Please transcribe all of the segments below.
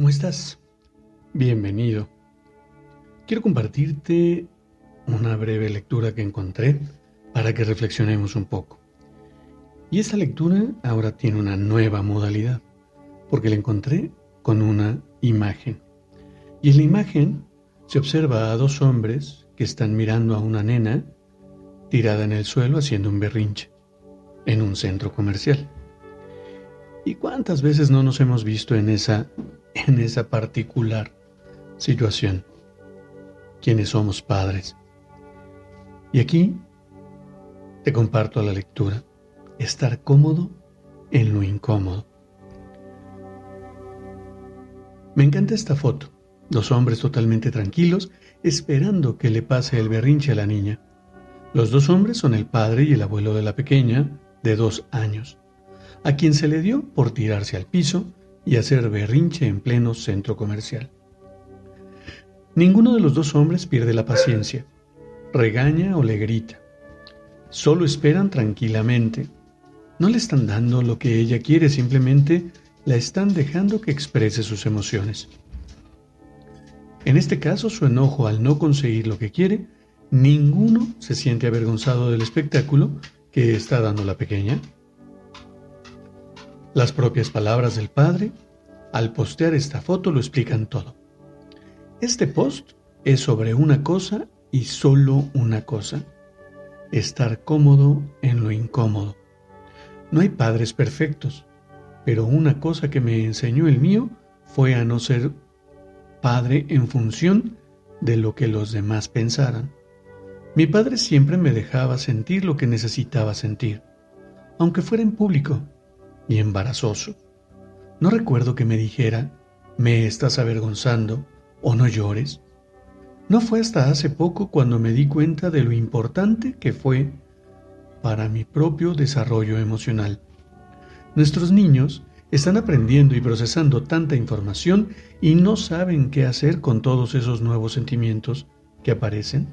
¿Cómo estás? Bienvenido. Quiero compartirte una breve lectura que encontré para que reflexionemos un poco. Y esta lectura ahora tiene una nueva modalidad, porque la encontré con una imagen. Y en la imagen se observa a dos hombres que están mirando a una nena tirada en el suelo haciendo un berrinche en un centro comercial. ¿Y cuántas veces no nos hemos visto en esa en esa particular situación, quienes somos padres. Y aquí te comparto la lectura, estar cómodo en lo incómodo. Me encanta esta foto, dos hombres totalmente tranquilos, esperando que le pase el berrinche a la niña. Los dos hombres son el padre y el abuelo de la pequeña, de dos años, a quien se le dio por tirarse al piso y hacer berrinche en pleno centro comercial. Ninguno de los dos hombres pierde la paciencia, regaña o le grita. Solo esperan tranquilamente. No le están dando lo que ella quiere, simplemente la están dejando que exprese sus emociones. En este caso, su enojo al no conseguir lo que quiere, ninguno se siente avergonzado del espectáculo que está dando la pequeña las propias palabras del padre, al postear esta foto, lo explican todo. Este post es sobre una cosa y solo una cosa. Estar cómodo en lo incómodo. No hay padres perfectos, pero una cosa que me enseñó el mío fue a no ser padre en función de lo que los demás pensaran. Mi padre siempre me dejaba sentir lo que necesitaba sentir, aunque fuera en público y embarazoso. No recuerdo que me dijera, me estás avergonzando o no llores. No fue hasta hace poco cuando me di cuenta de lo importante que fue para mi propio desarrollo emocional. Nuestros niños están aprendiendo y procesando tanta información y no saben qué hacer con todos esos nuevos sentimientos que aparecen.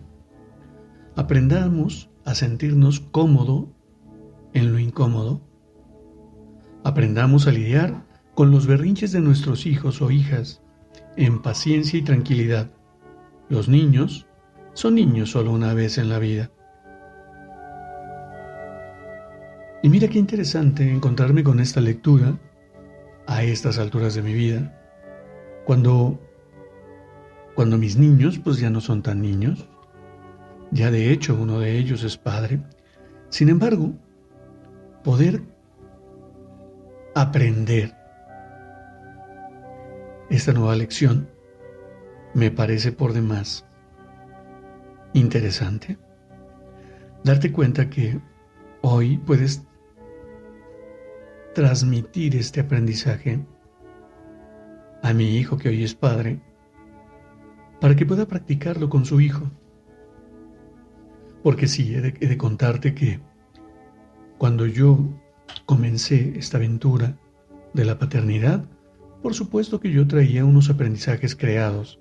Aprendamos a sentirnos cómodo en lo incómodo Aprendamos a lidiar con los berrinches de nuestros hijos o hijas en paciencia y tranquilidad. Los niños son niños solo una vez en la vida. Y mira qué interesante encontrarme con esta lectura a estas alturas de mi vida, cuando cuando mis niños pues ya no son tan niños, ya de hecho uno de ellos es padre. Sin embargo, poder aprender. Esta nueva lección me parece por demás interesante. Darte cuenta que hoy puedes transmitir este aprendizaje a mi hijo que hoy es padre para que pueda practicarlo con su hijo. Porque sí, he de, he de contarte que cuando yo comencé esta aventura de la paternidad, por supuesto que yo traía unos aprendizajes creados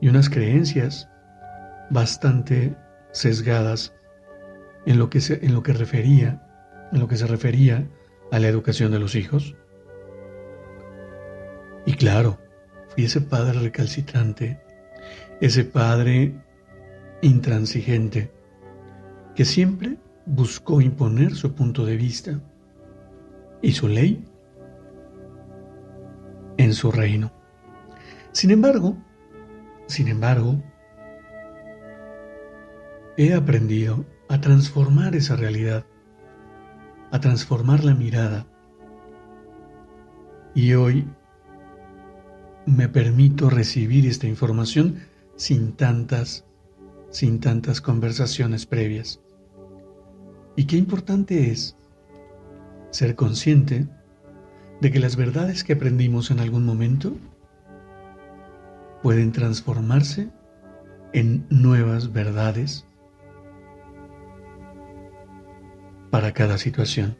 y unas creencias bastante sesgadas en lo que se, en lo que refería, en lo que se refería a la educación de los hijos. Y claro, fui ese padre recalcitrante, ese padre intransigente, que siempre buscó imponer su punto de vista y su ley en su reino. Sin embargo, sin embargo, he aprendido a transformar esa realidad, a transformar la mirada. Y hoy me permito recibir esta información sin tantas, sin tantas conversaciones previas. Y qué importante es ser consciente de que las verdades que aprendimos en algún momento pueden transformarse en nuevas verdades para cada situación.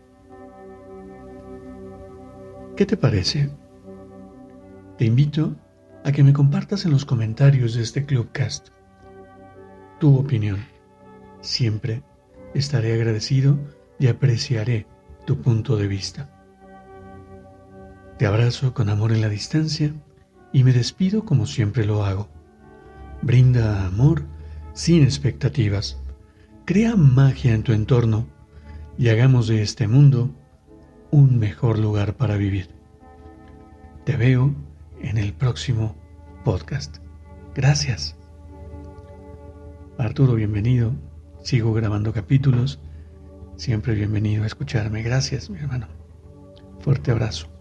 ¿Qué te parece? Te invito a que me compartas en los comentarios de este Clubcast tu opinión. Siempre estaré agradecido y apreciaré tu punto de vista. Te abrazo con amor en la distancia y me despido como siempre lo hago. Brinda amor sin expectativas. Crea magia en tu entorno y hagamos de este mundo un mejor lugar para vivir. Te veo en el próximo podcast. Gracias. Arturo, bienvenido. Sigo grabando capítulos. Siempre bienvenido a escucharme. Gracias, mi hermano. Fuerte abrazo.